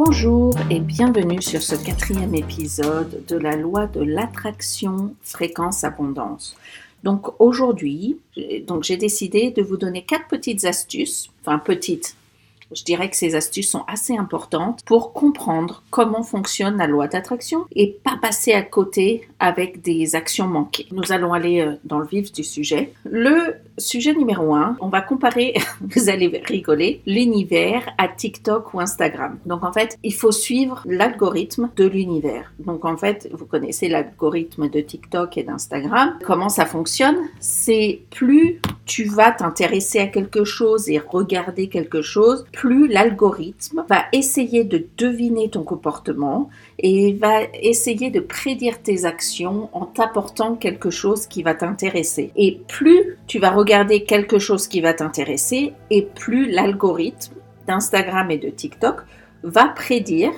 Bonjour et bienvenue sur ce quatrième épisode de la loi de l'attraction fréquence abondance. Donc aujourd'hui, j'ai décidé de vous donner quatre petites astuces, enfin petites, je dirais que ces astuces sont assez importantes pour comprendre comment fonctionne la loi d'attraction et pas passer à côté avec des actions manquées. Nous allons aller euh, dans le vif du sujet. Le sujet numéro un, on va comparer, vous allez rigoler, l'univers à TikTok ou Instagram. Donc en fait, il faut suivre l'algorithme de l'univers. Donc en fait, vous connaissez l'algorithme de TikTok et d'Instagram. Comment ça fonctionne? C'est plus tu vas t'intéresser à quelque chose et regarder quelque chose, plus l'algorithme va essayer de deviner ton comportement et va essayer de prédire tes actions en t'apportant quelque chose qui va t'intéresser. Et plus tu vas regarder quelque chose qui va t'intéresser, et plus l'algorithme d'Instagram et de TikTok va prédire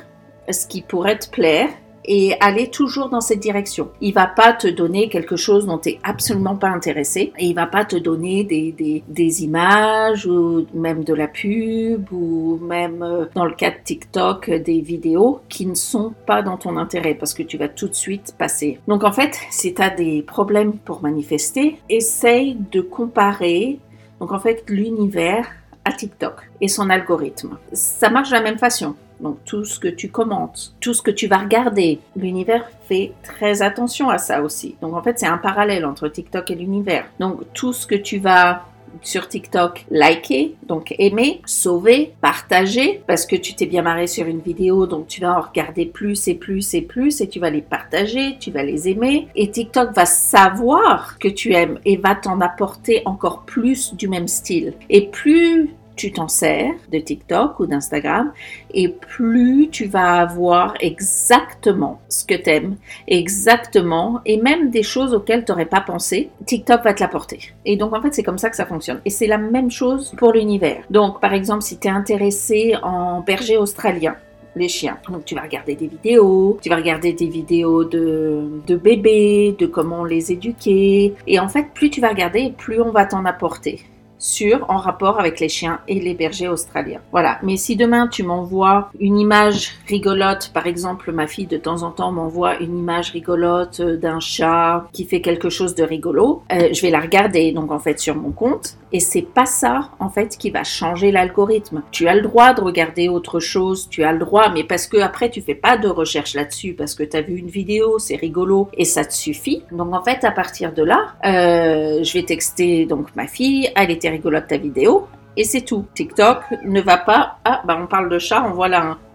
ce qui pourrait te plaire et aller toujours dans cette direction. Il va pas te donner quelque chose dont tu absolument pas intéressé et il va pas te donner des, des, des, images ou même de la pub ou même euh, dans le cas de TikTok des vidéos qui ne sont pas dans ton intérêt parce que tu vas tout de suite passer. Donc en fait, si tu as des problèmes pour manifester, essaye de comparer donc en fait l'univers à TikTok et son algorithme. Ça marche de la même façon. Donc tout ce que tu commentes, tout ce que tu vas regarder, l'univers fait très attention à ça aussi. Donc en fait c'est un parallèle entre TikTok et l'univers. Donc tout ce que tu vas sur TikTok, liker, donc aimer, sauver, partager, parce que tu t'es bien marré sur une vidéo, donc tu vas en regarder plus et plus et plus, et tu vas les partager, tu vas les aimer, et TikTok va savoir que tu aimes et va t'en apporter encore plus du même style. Et plus tu t'en sers de TikTok ou d'Instagram et plus tu vas avoir exactement ce que tu aimes, exactement, et même des choses auxquelles tu n'aurais pas pensé, TikTok va te l'apporter. Et donc en fait c'est comme ça que ça fonctionne. Et c'est la même chose pour l'univers. Donc par exemple si tu es intéressé en berger australien, les chiens. Donc tu vas regarder des vidéos, tu vas regarder des vidéos de bébés, de comment les éduquer. Et en fait, plus tu vas regarder, plus on va t'en apporter sur en rapport avec les chiens et les bergers australiens. Voilà. Mais si demain tu m'envoies une image rigolote, par exemple, ma fille de temps en temps m'envoie une image rigolote d'un chat qui fait quelque chose de rigolo, euh, je vais la regarder donc en fait sur mon compte et c'est pas ça en fait qui va changer l'algorithme. Tu as le droit de regarder autre chose, tu as le droit, mais parce que après tu fais pas de recherche là-dessus parce que tu as vu une vidéo, c'est rigolo et ça te suffit. Donc en fait à partir de là, euh, je vais texter donc ma fille, elle était ta vidéo et c'est tout. TikTok ne va pas. Ah, bah on parle de chat, on voit là un.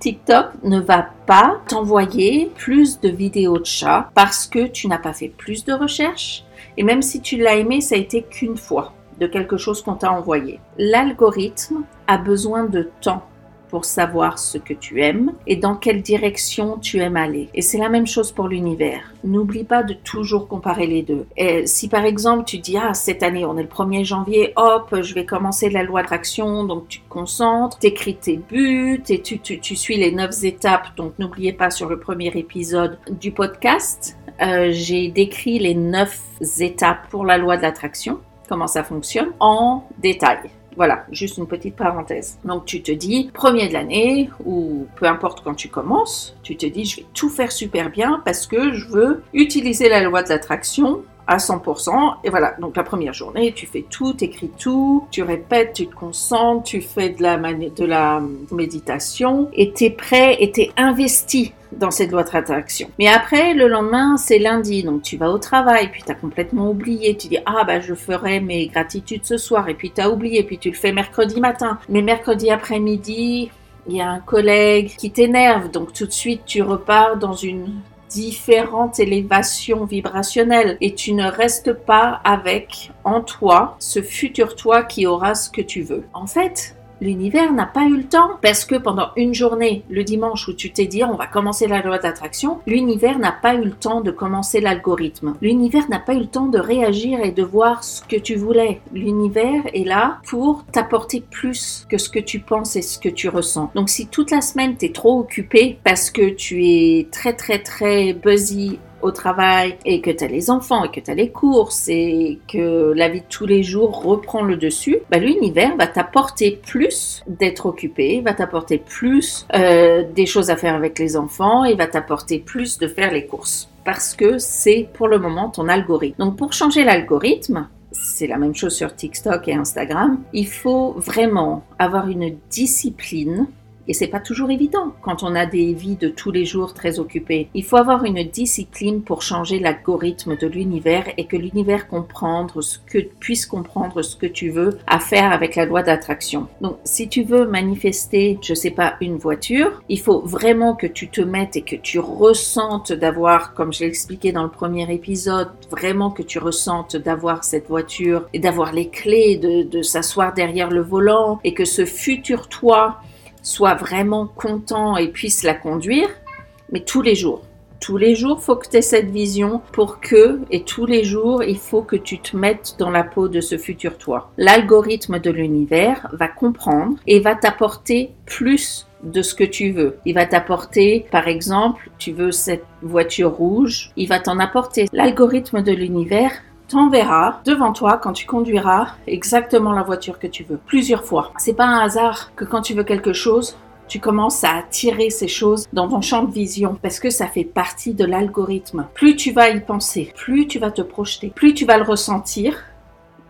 TikTok ne va pas t'envoyer plus de vidéos de chats parce que tu n'as pas fait plus de recherches. Et même si tu l'as aimé, ça a été qu'une fois de quelque chose qu'on t'a envoyé. L'algorithme a besoin de temps pour savoir ce que tu aimes et dans quelle direction tu aimes aller. Et c'est la même chose pour l'univers. N'oublie pas de toujours comparer les deux. Et si par exemple tu dis ah cette année on est le 1er janvier, hop, je vais commencer la loi d'attraction, donc tu te concentres, t'écris tes buts et tu, tu, tu suis les neuf étapes. Donc n'oubliez pas sur le premier épisode du podcast, euh, j'ai décrit les neuf étapes pour la loi de l'attraction, comment ça fonctionne en détail. Voilà, juste une petite parenthèse. Donc tu te dis, premier de l'année, ou peu importe quand tu commences, tu te dis, je vais tout faire super bien parce que je veux utiliser la loi de l'attraction à 100%. Et voilà, donc la première journée, tu fais tout, tu écris tout, tu répètes, tu te concentres, tu fais de la, de la méditation et tu es prêt et tu es investi dans cette loi d'attraction. Mais après, le lendemain, c'est lundi, donc tu vas au travail, puis tu as complètement oublié, tu dis, ah bah je ferai mes gratitudes ce soir, et puis tu as oublié, puis tu le fais mercredi matin. Mais mercredi après-midi, il y a un collègue qui t'énerve, donc tout de suite tu repars dans une différente élévation vibrationnelle et tu ne restes pas avec en toi ce futur toi qui aura ce que tu veux. En fait, l'univers n'a pas eu le temps parce que pendant une journée, le dimanche où tu t'es dit on va commencer la loi d'attraction, l'univers n'a pas eu le temps de commencer l'algorithme. L'univers n'a pas eu le temps de réagir et de voir ce que tu voulais. L'univers est là pour t'apporter plus que ce que tu penses et ce que tu ressens. Donc si toute la semaine tu es trop occupé parce que tu es très très très busy au travail et que tu as les enfants et que tu as les courses et que la vie de tous les jours reprend le dessus, bah, l'univers va t'apporter plus d'être occupé, va t'apporter plus euh, des choses à faire avec les enfants et va t'apporter plus de faire les courses parce que c'est pour le moment ton algorithme. Donc pour changer l'algorithme, c'est la même chose sur TikTok et Instagram, il faut vraiment avoir une discipline et c'est pas toujours évident quand on a des vies de tous les jours très occupées. Il faut avoir une discipline pour changer l'algorithme de l'univers et que l'univers comprendre ce que, puisse comprendre ce que tu veux à faire avec la loi d'attraction. Donc, si tu veux manifester, je sais pas, une voiture, il faut vraiment que tu te mettes et que tu ressentes d'avoir, comme je l'ai expliqué dans le premier épisode, vraiment que tu ressentes d'avoir cette voiture et d'avoir les clés, de, de s'asseoir derrière le volant et que ce futur toi soit vraiment content et puisse la conduire, mais tous les jours. Tous les jours, faut que tu aies cette vision pour que, et tous les jours, il faut que tu te mettes dans la peau de ce futur toi. L'algorithme de l'univers va comprendre et va t'apporter plus de ce que tu veux. Il va t'apporter, par exemple, tu veux cette voiture rouge, il va t'en apporter. L'algorithme de l'univers t'enverra devant toi quand tu conduiras exactement la voiture que tu veux, plusieurs fois. C'est pas un hasard que quand tu veux quelque chose, tu commences à attirer ces choses dans ton champ de vision parce que ça fait partie de l'algorithme. Plus tu vas y penser, plus tu vas te projeter, plus tu vas le ressentir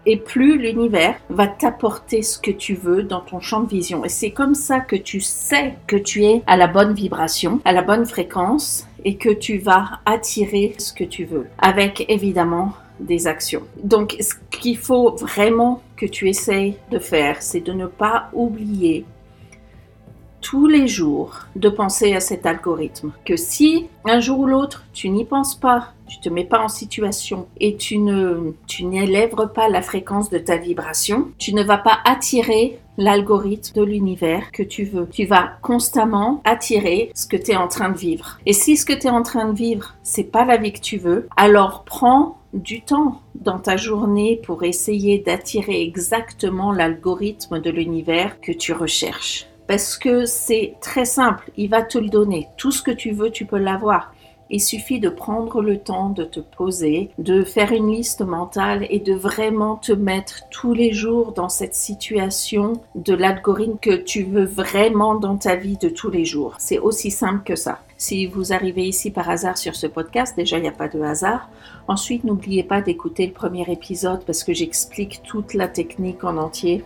et plus l'univers va t'apporter ce que tu veux dans ton champ de vision. Et c'est comme ça que tu sais que tu es à la bonne vibration, à la bonne fréquence et que tu vas attirer ce que tu veux. Avec évidemment des actions. Donc, ce qu'il faut vraiment que tu essayes de faire, c'est de ne pas oublier tous les jours de penser à cet algorithme. Que si un jour ou l'autre tu n'y penses pas, tu te mets pas en situation et tu ne tu n'élèves pas la fréquence de ta vibration, tu ne vas pas attirer l'algorithme de l'univers que tu veux. Tu vas constamment attirer ce que tu es en train de vivre. Et si ce que tu es en train de vivre, c'est pas la vie que tu veux, alors prends du temps dans ta journée pour essayer d'attirer exactement l'algorithme de l'univers que tu recherches. Parce que c'est très simple, il va te le donner. Tout ce que tu veux, tu peux l'avoir. Il suffit de prendre le temps de te poser, de faire une liste mentale et de vraiment te mettre tous les jours dans cette situation de l'algorithme que tu veux vraiment dans ta vie de tous les jours. C'est aussi simple que ça. Si vous arrivez ici par hasard sur ce podcast, déjà il n'y a pas de hasard. Ensuite, n'oubliez pas d'écouter le premier épisode parce que j'explique toute la technique en entier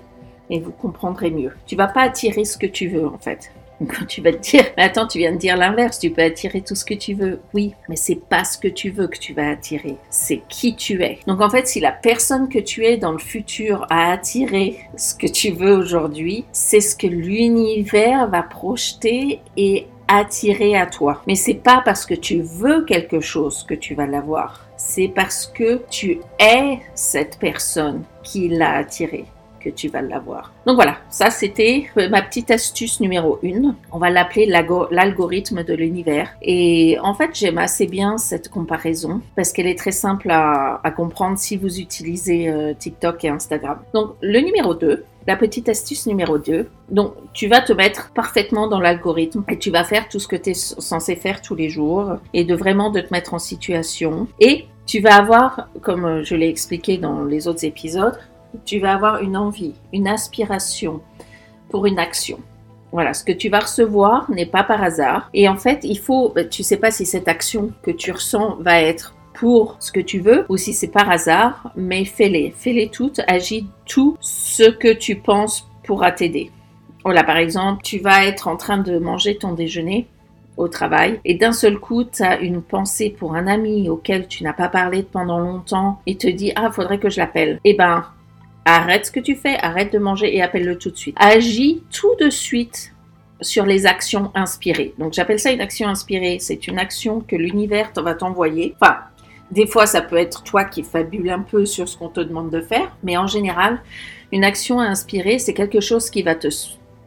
et vous comprendrez mieux. Tu vas pas attirer ce que tu veux en fait. Quand tu vas te dire, mais attends, tu viens de dire l'inverse, tu peux attirer tout ce que tu veux. Oui, mais c'est pas ce que tu veux que tu vas attirer, c'est qui tu es. Donc en fait, si la personne que tu es dans le futur a attiré ce que tu veux aujourd'hui, c'est ce que l'univers va projeter et attirer à toi. Mais c'est pas parce que tu veux quelque chose que tu vas l'avoir. C'est parce que tu es cette personne qui l'a attiré que tu vas l'avoir. Donc voilà, ça c'était euh, ma petite astuce numéro une. On va l'appeler l'algorithme de l'univers. Et en fait, j'aime assez bien cette comparaison parce qu'elle est très simple à, comprendre si vous utilisez euh, TikTok et Instagram. Donc le numéro 2, la petite astuce numéro 2. Donc, tu vas te mettre parfaitement dans l'algorithme et tu vas faire tout ce que tu es censé faire tous les jours et de vraiment de te mettre en situation. Et tu vas avoir, comme je l'ai expliqué dans les autres épisodes, tu vas avoir une envie, une aspiration pour une action. Voilà, ce que tu vas recevoir n'est pas par hasard. Et en fait, il faut, bah, tu sais pas si cette action que tu ressens va être pour ce que tu veux ou si c'est par hasard, mais fais-les, fais-les toutes, agis tout ce que tu penses pourra t'aider. Voilà, par exemple, tu vas être en train de manger ton déjeuner au travail et d'un seul coup, tu as une pensée pour un ami auquel tu n'as pas parlé pendant longtemps et te dit "Ah, faudrait que je l'appelle." Eh ben, Arrête ce que tu fais, arrête de manger et appelle-le tout de suite. Agis tout de suite sur les actions inspirées. Donc j'appelle ça une action inspirée. C'est une action que l'univers va t'envoyer. Enfin, des fois ça peut être toi qui fabule un peu sur ce qu'on te demande de faire, mais en général, une action inspirée, c'est quelque chose qui va te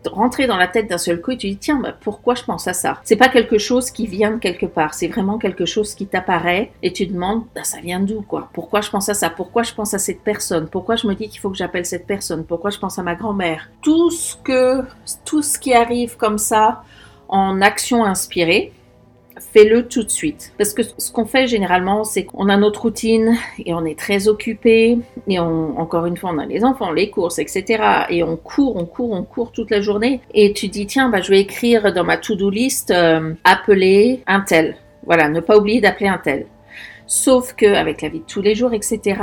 rentrer dans la tête d'un seul coup et tu dis tiens bah, pourquoi je pense à ça? C'est pas quelque chose qui vient de quelque part c'est vraiment quelque chose qui t'apparaît et tu demandes bah, ça vient d'où quoi? Pourquoi je pense à ça? Pourquoi je pense à cette personne? Pourquoi je me dis qu'il faut que j'appelle cette personne? Pourquoi je pense à ma grand-mère? Tout ce que tout ce qui arrive comme ça en action inspirée fais-le tout de suite. Parce que ce qu'on fait généralement, c'est qu'on a notre routine et on est très occupé. Et on, encore une fois, on a les enfants, les courses, etc. Et on court, on court, on court toute la journée. Et tu dis, tiens, bah, je vais écrire dans ma to-do list, euh, appeler un tel. Voilà, ne pas oublier d'appeler un tel. Sauf que avec la vie de tous les jours, etc.,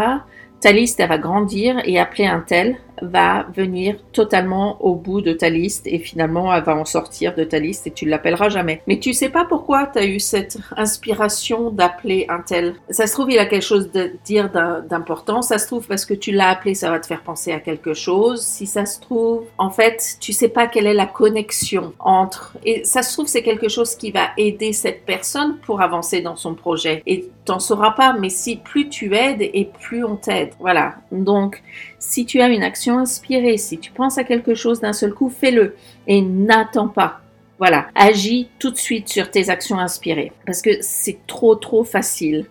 ta liste, elle va grandir et appeler un tel va venir totalement au bout de ta liste et finalement elle va en sortir de ta liste et tu l'appelleras jamais. Mais tu sais pas pourquoi tu as eu cette inspiration d'appeler un tel. Ça se trouve, il a quelque chose à dire d'important. Ça se trouve parce que tu l'as appelé, ça va te faire penser à quelque chose. Si ça se trouve, en fait, tu sais pas quelle est la connexion entre. Et ça se trouve, c'est quelque chose qui va aider cette personne pour avancer dans son projet. Et t'en sauras pas, mais si plus tu aides et plus on t'aide. Voilà. Donc, si tu as une action inspirée, si tu penses à quelque chose d'un seul coup, fais-le et n'attends pas. Voilà, agis tout de suite sur tes actions inspirées parce que c'est trop trop facile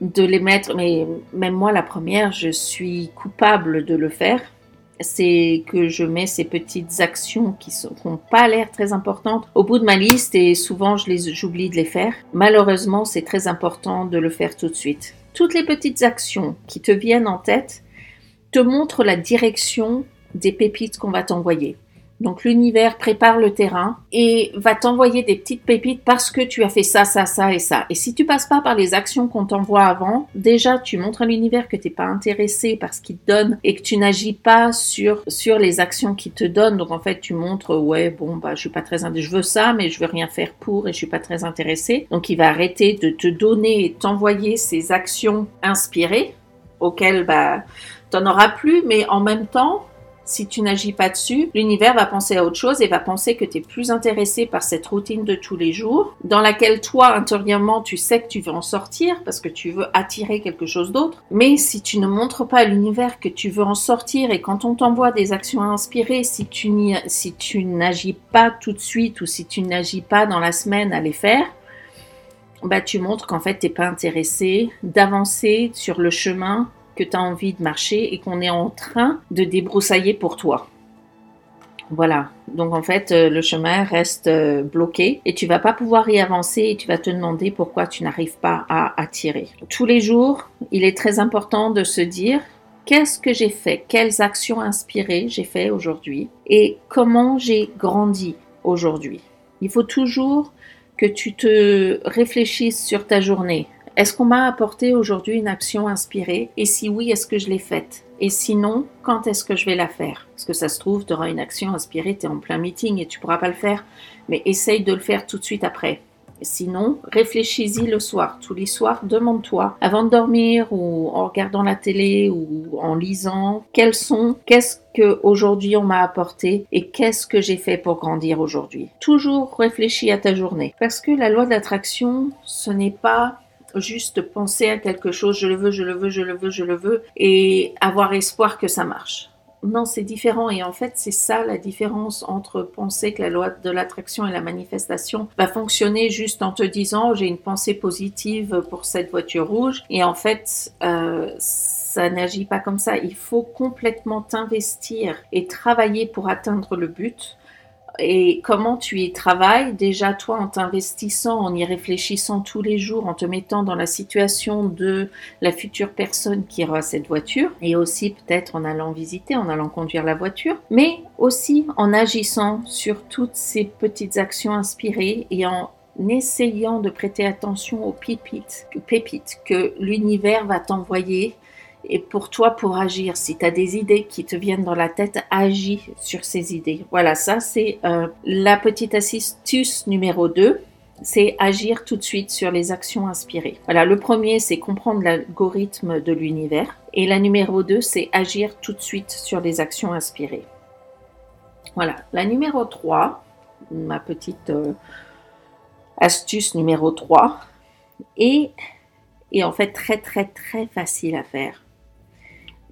de les mettre, mais même moi la première, je suis coupable de le faire. C'est que je mets ces petites actions qui n'ont pas l'air très importantes au bout de ma liste et souvent je j'oublie de les faire. Malheureusement, c'est très important de le faire tout de suite. Toutes les petites actions qui te viennent en tête, te montre la direction des pépites qu'on va t'envoyer. Donc l'univers prépare le terrain et va t'envoyer des petites pépites parce que tu as fait ça, ça, ça et ça. Et si tu passes pas par les actions qu'on t'envoie avant, déjà tu montres à l'univers que tu n'es pas intéressé par ce qu'il te donne et que tu n'agis pas sur sur les actions qu'il te donne. Donc en fait tu montres ouais bon bah je suis pas très je veux ça mais je veux rien faire pour et je suis pas très intéressé. Donc il va arrêter de te donner et t'envoyer ces actions inspirées auxquelles bah T'en auras plus, mais en même temps, si tu n'agis pas dessus, l'univers va penser à autre chose et va penser que tu es plus intéressé par cette routine de tous les jours, dans laquelle toi, intérieurement, tu sais que tu veux en sortir parce que tu veux attirer quelque chose d'autre. Mais si tu ne montres pas à l'univers que tu veux en sortir et quand on t'envoie des actions si tu si tu n'agis pas tout de suite ou si tu n'agis pas dans la semaine à les faire, bah tu montres qu'en fait t'es pas intéressé d'avancer sur le chemin que tu as envie de marcher et qu'on est en train de débroussailler pour toi. Voilà, donc en fait euh, le chemin reste euh, bloqué et tu vas pas pouvoir y avancer et tu vas te demander pourquoi tu n'arrives pas à attirer. Tous les jours, il est très important de se dire qu'est-ce que j'ai fait, quelles actions inspirées j'ai fait aujourd'hui? Et comment j'ai grandi aujourd'hui? Il faut toujours que tu te réfléchisses sur ta journée. Est-ce qu'on m'a apporté aujourd'hui une action inspirée? Et si oui, est-ce que je l'ai faite? Et sinon, quand est-ce que je vais la faire? Parce que ça se trouve, tu auras une action inspirée, tu es en plein meeting et tu pourras pas le faire, mais essaye de le faire tout de suite après. Sinon, réfléchis-y le soir. Tous les soirs, demande-toi, avant de dormir ou en regardant la télé ou en lisant, quels sont, qu'est-ce que aujourd'hui on m'a apporté et qu'est-ce que j'ai fait pour grandir aujourd'hui? Toujours réfléchis à ta journée. Parce que la loi d'attraction, ce n'est pas juste penser à quelque chose, je le veux, je le veux, je le veux, je le veux, et avoir espoir que ça marche. Non, c'est différent et en fait c'est ça la différence entre penser que la loi de l'attraction et la manifestation va fonctionner juste en te disant j'ai une pensée positive pour cette voiture rouge et en fait euh, ça n'agit pas comme ça. Il faut complètement t'investir et travailler pour atteindre le but et comment tu y travailles? Déjà toi en t'investissant, en y réfléchissant tous les jours, en te mettant dans la situation de la future personne qui aura cette voiture et aussi peut-être en allant visiter, en allant conduire la voiture, mais aussi en agissant sur toutes ces petites actions inspirées et en essayant de prêter attention aux pépites, pépites que l'univers va t'envoyer et pour toi pour agir. Si tu as des idées qui te viennent dans la tête, agis sur ces idées. Voilà, ça c'est euh, la petite astuce numéro 2 c'est agir tout de suite sur les actions inspirées. Voilà, le premier, c'est comprendre l'algorithme de l'univers. Et la numéro 2, c'est agir tout de suite sur les actions inspirées. Voilà, la numéro 3, ma petite euh, astuce numéro 3, est, est en fait très très très facile à faire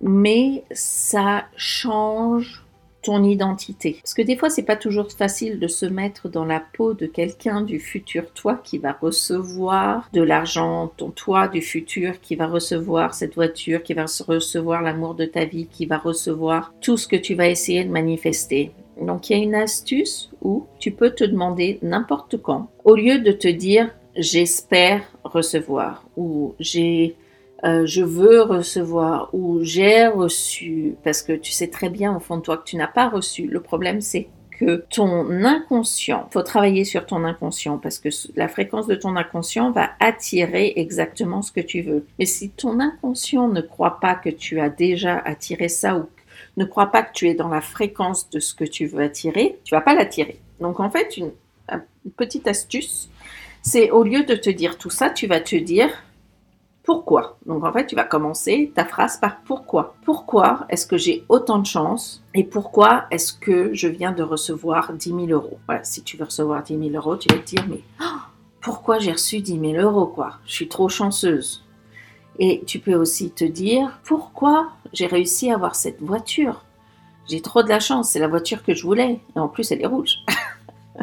mais ça change ton identité. Parce que des fois, c'est pas toujours facile de se mettre dans la peau de quelqu'un du futur toi qui va recevoir de l'argent, ton toi du futur qui va recevoir cette voiture, qui va recevoir l'amour de ta vie, qui va recevoir tout ce que tu vas essayer de manifester. Donc il y a une astuce où tu peux te demander n'importe quand, au lieu de te dire j'espère recevoir ou j'ai euh, je veux recevoir ou j'ai reçu parce que tu sais très bien au fond de toi que tu n'as pas reçu. Le problème c'est que ton inconscient, faut travailler sur ton inconscient parce que la fréquence de ton inconscient va attirer exactement ce que tu veux. Et si ton inconscient ne croit pas que tu as déjà attiré ça ou ne croit pas que tu es dans la fréquence de ce que tu veux attirer, tu vas pas l'attirer. Donc en fait, une petite astuce, c'est au lieu de te dire tout ça, tu vas te dire pourquoi. Donc en fait, tu vas commencer ta phrase par pourquoi. Pourquoi est-ce que j'ai autant de chance et pourquoi est-ce que je viens de recevoir 10 000 euros? Voilà, si tu veux recevoir 10 000 euros, tu vas te dire mais oh, pourquoi j'ai reçu 10 000 euros quoi? Je suis trop chanceuse. Et tu peux aussi te dire pourquoi j'ai réussi à avoir cette voiture? J'ai trop de la chance, c'est la voiture que je voulais. Et en plus, elle est rouge.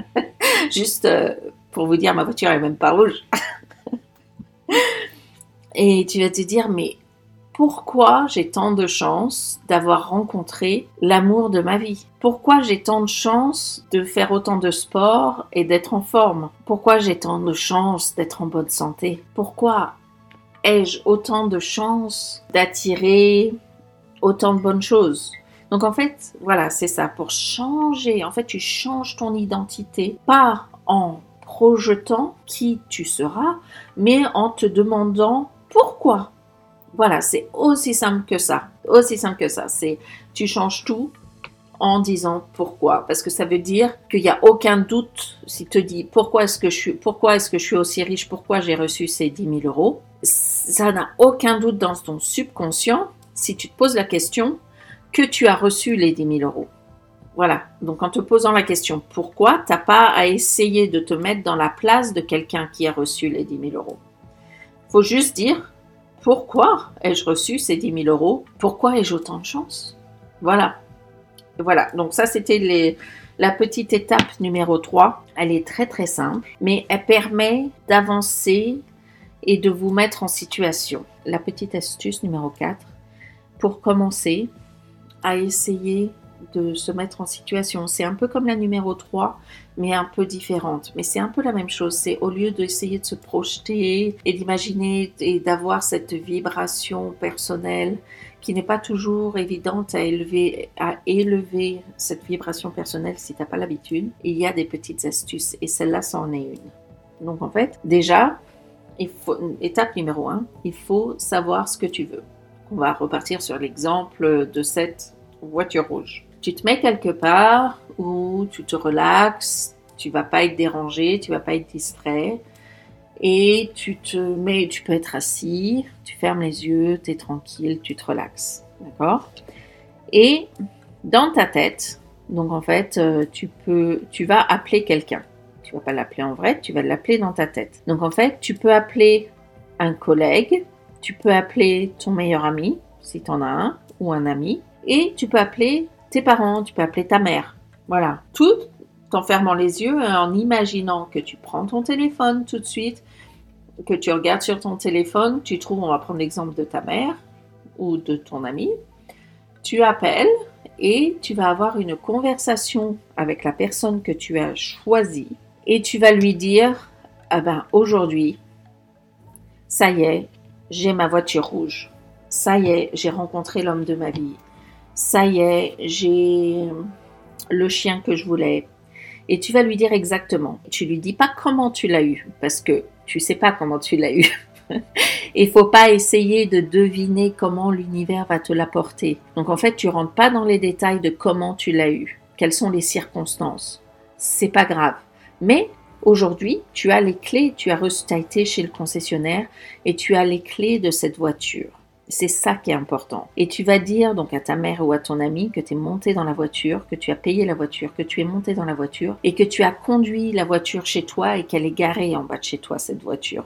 Juste euh, pour vous dire, ma voiture elle est même pas rouge. Et tu vas te dire, mais pourquoi j'ai tant de chance d'avoir rencontré l'amour de ma vie? Pourquoi j'ai tant de chance de faire autant de sport et d'être en forme? Pourquoi j'ai tant de chance d'être en bonne santé? Pourquoi ai-je autant de chance d'attirer autant de bonnes choses? Donc en fait, voilà, c'est ça. Pour changer, en fait, tu changes ton identité, pas en projetant qui tu seras, mais en te demandant pourquoi? Voilà, c'est aussi simple que ça. Aussi simple que ça. C'est tu changes tout en disant pourquoi. Parce que ça veut dire qu'il n'y a aucun doute si te dis pourquoi est-ce que je suis pourquoi est-ce que je suis aussi riche pourquoi j'ai reçu ces 10 000 euros. Ça n'a aucun doute dans ton subconscient si tu te poses la question que tu as reçu les 10 000 euros. Voilà. Donc en te posant la question pourquoi t'as pas à essayer de te mettre dans la place de quelqu'un qui a reçu les 10 000 euros faut juste dire pourquoi ai-je reçu ces 10 000 euros? Pourquoi ai-je autant de chance? Voilà. Voilà. Donc ça, c'était la petite étape numéro 3. Elle est très très simple, mais elle permet d'avancer et de vous mettre en situation. La petite astuce numéro 4, pour commencer à essayer de se mettre en situation. C'est un peu comme la numéro 3, mais un peu différente. Mais c'est un peu la même chose. C'est au lieu d'essayer de se projeter et d'imaginer et d'avoir cette vibration personnelle qui n'est pas toujours évidente à élever, à élever cette vibration personnelle si tu n'as pas l'habitude. Il y a des petites astuces et celle-là, ça en est une. Donc en fait, déjà, étape numéro 1, il faut savoir ce que tu veux. On va repartir sur l'exemple de cette voiture rouge tu te mets quelque part où tu te relaxes, tu vas pas être dérangé, tu vas pas être distrait. Et tu te mets, tu peux être assis, tu fermes les yeux, tu es tranquille, tu te relaxes. D'accord? Et dans ta tête, donc en fait, euh, tu peux, tu vas appeler quelqu'un. Tu vas pas l'appeler en vrai, tu vas l'appeler dans ta tête. Donc en fait, tu peux appeler un collègue, tu peux appeler ton meilleur ami, si tu en as un, ou un ami, et tu peux appeler tes parents, tu peux appeler ta mère. Voilà. Tout en fermant les yeux et en imaginant que tu prends ton téléphone tout de suite, que tu regardes sur ton téléphone, tu trouves, on va prendre l'exemple de ta mère ou de ton ami, tu appelles et tu vas avoir une conversation avec la personne que tu as choisie et tu vas lui dire, ah ben aujourd'hui, ça y est, j'ai ma voiture rouge. Ça y est, j'ai rencontré l'homme de ma vie ça y est, j'ai le chien que je voulais. Et tu vas lui dire exactement. Tu lui dis pas comment tu l'as eu, parce que tu sais pas comment tu l'as eu. Il faut pas essayer de deviner comment l'univers va te l'apporter. Donc en fait, tu rentres pas dans les détails de comment tu l'as eu, quelles sont les circonstances? C'est pas grave. Mais aujourd'hui, tu as les clés, tu as reçu, été chez le concessionnaire et tu as les clés de cette voiture. C'est ça qui est important. Et tu vas dire donc à ta mère ou à ton ami que tu es monté dans la voiture, que tu as payé la voiture, que tu es monté dans la voiture et que tu as conduit la voiture chez toi et qu'elle est garée en bas de chez toi, cette voiture.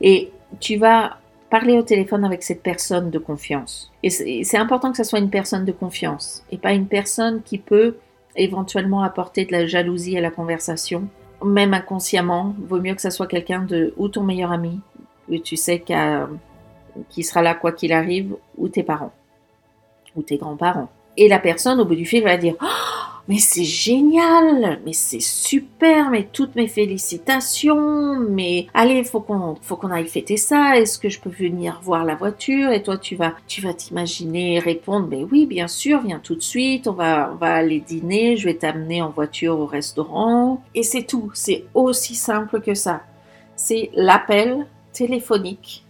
Et tu vas parler au téléphone avec cette personne de confiance. Et c'est important que ce soit une personne de confiance et pas une personne qui peut éventuellement apporter de la jalousie à la conversation, même inconsciemment. Vaut mieux que ce soit quelqu'un de ou ton meilleur ami, où tu sais qu'à qui sera là quoi qu'il arrive, ou tes parents, ou tes grands-parents. Et la personne, au bout du fil, va dire oh, mais c'est génial, mais c'est super, mais toutes mes félicitations, mais allez, faut qu'on, faut qu'on aille fêter ça. Est-ce que je peux venir voir la voiture? Et toi, tu vas, tu vas t'imaginer répondre, mais oui, bien sûr, viens tout de suite. On va, on va aller dîner. Je vais t'amener en voiture au restaurant. Et c'est tout. C'est aussi simple que ça. C'est l'appel téléphonique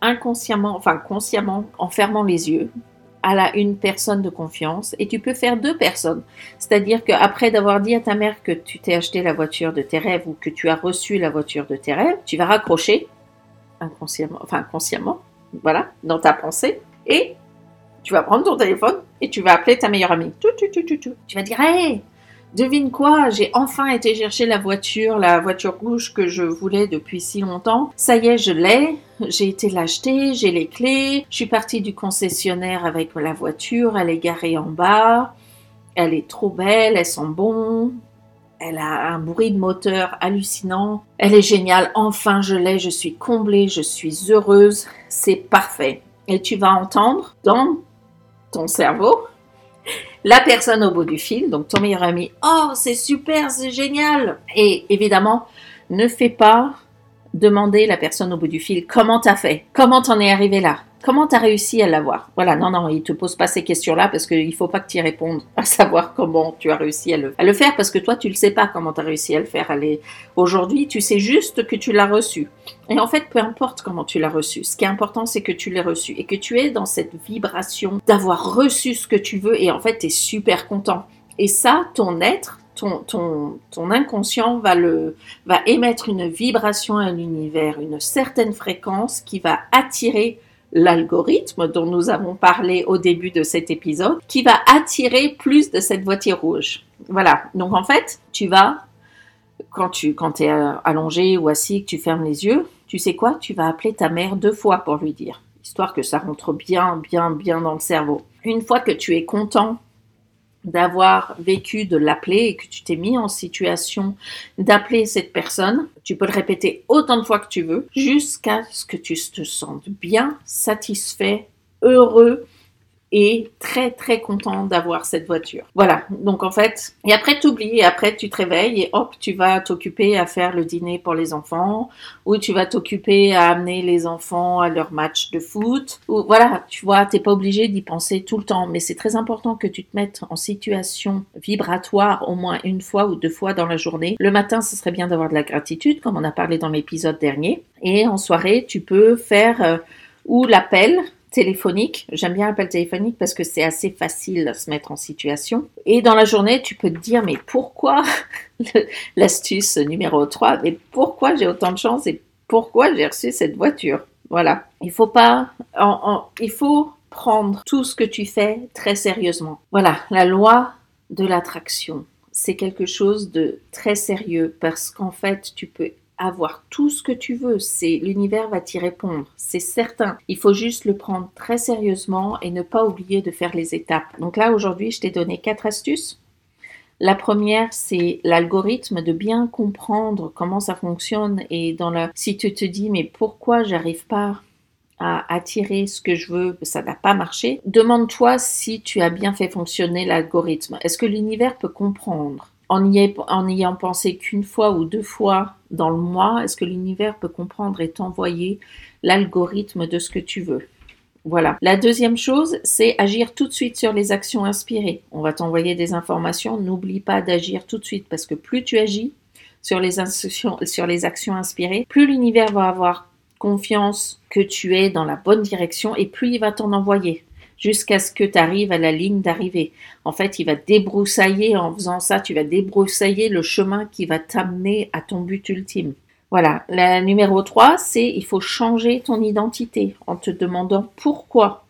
inconsciemment, enfin consciemment, en fermant les yeux, à la, une personne de confiance et tu peux faire deux personnes. C'est-à-dire qu'après d'avoir dit à ta mère que tu t'es acheté la voiture de tes rêves ou que tu as reçu la voiture de tes rêves, tu vas raccrocher inconsciemment, enfin consciemment, voilà, dans ta pensée et tu vas prendre ton téléphone et tu vas appeler ta meilleure amie. Tu, tu, tu, tu, tu vas dire, hey, Devine quoi, j'ai enfin été chercher la voiture, la voiture rouge que je voulais depuis si longtemps. Ça y est, je l'ai. J'ai été l'acheter, j'ai les clés. Je suis partie du concessionnaire avec la voiture, elle est garée en bas. Elle est trop belle, elle sent bon. Elle a un bruit de moteur hallucinant. Elle est géniale. Enfin, je l'ai, je suis comblée, je suis heureuse. C'est parfait. Et tu vas entendre dans ton cerveau la personne au bout du fil, donc ton meilleur ami, oh c'est super, c'est génial. Et évidemment, ne fais pas demander la personne au bout du fil comment t'as fait, comment t'en es arrivé là? Comment tu as réussi à l'avoir? Voilà, non, non, il te pose pas ces questions-là parce qu'il faut pas que tu y répondes à savoir comment tu as réussi à le, faire parce que toi, tu le sais pas comment tu as réussi à le faire. Aujourd'hui, tu sais juste que tu l'as reçu. Et en fait, peu importe comment tu l'as reçu, ce qui est important, c'est que tu l'aies reçu et que tu es dans cette vibration d'avoir reçu ce que tu veux et en fait, tu es super content. Et ça, ton être, ton, ton, ton, inconscient va, le, va émettre une vibration à l'univers, une certaine fréquence qui va attirer l'algorithme dont nous avons parlé au début de cet épisode, qui va attirer plus de cette voiture rouge. Voilà. Donc en fait, tu vas, quand tu quand es allongé ou assis, que tu fermes les yeux, tu sais quoi? Tu vas appeler ta mère deux fois pour lui dire, histoire que ça rentre bien, bien, bien dans le cerveau. Une fois que tu es content d'avoir vécu de l'appeler et que tu t'es mis en situation d'appeler cette personne, tu peux le répéter autant de fois que tu veux jusqu'à ce que tu te sentes bien, satisfait, heureux et très très content d'avoir cette voiture. Voilà, donc en fait, et après tu oublies, et après tu te réveilles et hop, tu vas t'occuper à faire le dîner pour les enfants, ou tu vas t'occuper à amener les enfants à leur match de foot, ou voilà, tu vois, t'es pas obligé d'y penser tout le temps, mais c'est très important que tu te mettes en situation vibratoire au moins une fois ou deux fois dans la journée. Le matin, ce serait bien d'avoir de la gratitude, comme on a parlé dans l'épisode dernier, et en soirée, tu peux faire euh, ou l'appel téléphonique. J'aime bien l'appel téléphonique parce que c'est assez facile de se mettre en situation. Et dans la journée, tu peux te dire, mais pourquoi l'astuce numéro 3, mais pourquoi j'ai autant de chance et pourquoi j'ai reçu cette voiture? Voilà. Il faut pas, il faut prendre tout ce que tu fais très sérieusement. Voilà, la loi de l'attraction. C'est quelque chose de très sérieux parce qu'en fait, tu peux avoir tout ce que tu veux. C'est l'univers va t'y répondre, c'est certain. Il faut juste le prendre très sérieusement et ne pas oublier de faire les étapes. Donc là aujourd'hui, je t'ai donné quatre astuces. La première, c'est l'algorithme de bien comprendre comment ça fonctionne et dans la si tu te dis mais pourquoi j'arrive pas à attirer ce que je veux, ça n'a pas marché, demande-toi si tu as bien fait fonctionner l'algorithme. Est-ce que l'univers peut comprendre? En y, ayant pensé qu'une fois ou deux fois dans le mois, est-ce que l'univers peut comprendre et t'envoyer l'algorithme de ce que tu veux? Voilà. La deuxième chose, c'est agir tout de suite sur les actions inspirées. On va t'envoyer des informations. N'oublie pas d'agir tout de suite parce que plus tu agis sur les, sur les actions inspirées, plus l'univers va avoir confiance que tu es dans la bonne direction et plus il va t'en envoyer jusqu'à ce que tu arrives à la ligne d'arrivée. En fait, il va débroussailler, en faisant ça, tu vas débroussailler le chemin qui va t'amener à ton but ultime. Voilà, la numéro 3, c'est il faut changer ton identité en te demandant pourquoi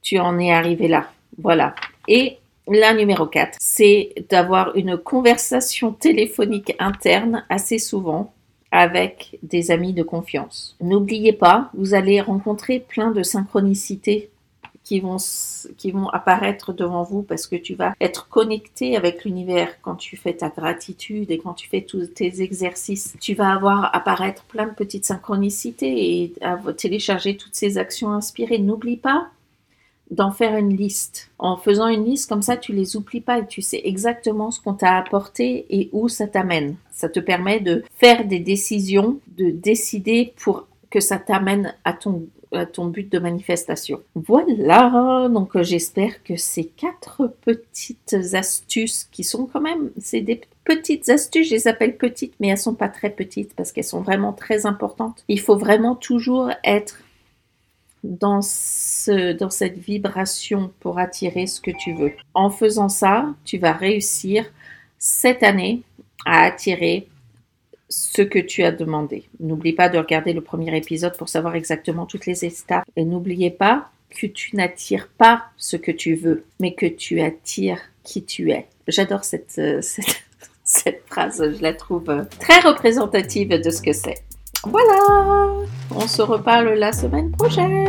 tu en es arrivé là. Voilà. Et la numéro 4, c'est d'avoir une conversation téléphonique interne assez souvent avec des amis de confiance. N'oubliez pas, vous allez rencontrer plein de synchronicités qui vont, qui vont apparaître devant vous parce que tu vas être connecté avec l'univers quand tu fais ta gratitude et quand tu fais tous tes exercices. Tu vas avoir apparaître plein de petites synchronicités et à télécharger toutes ces actions inspirées. N'oublie pas d'en faire une liste. En faisant une liste comme ça, tu les oublies pas et tu sais exactement ce qu'on t'a apporté et où ça t'amène. Ça te permet de faire des décisions, de décider pour que ça t'amène à ton à ton but de manifestation. Voilà, donc euh, j'espère que ces quatre petites astuces qui sont quand même, c'est des petites astuces, je les appelle petites, mais elles sont pas très petites parce qu'elles sont vraiment très importantes. Il faut vraiment toujours être dans, ce, dans cette vibration pour attirer ce que tu veux. En faisant ça, tu vas réussir cette année à attirer ce que tu as demandé. N'oublie pas de regarder le premier épisode pour savoir exactement toutes les étapes. Et n'oubliez pas que tu n'attires pas ce que tu veux, mais que tu attires qui tu es. J'adore cette, euh, cette, cette, phrase, je la trouve euh, très représentative de ce que c'est. Voilà, on se reparle la semaine prochaine.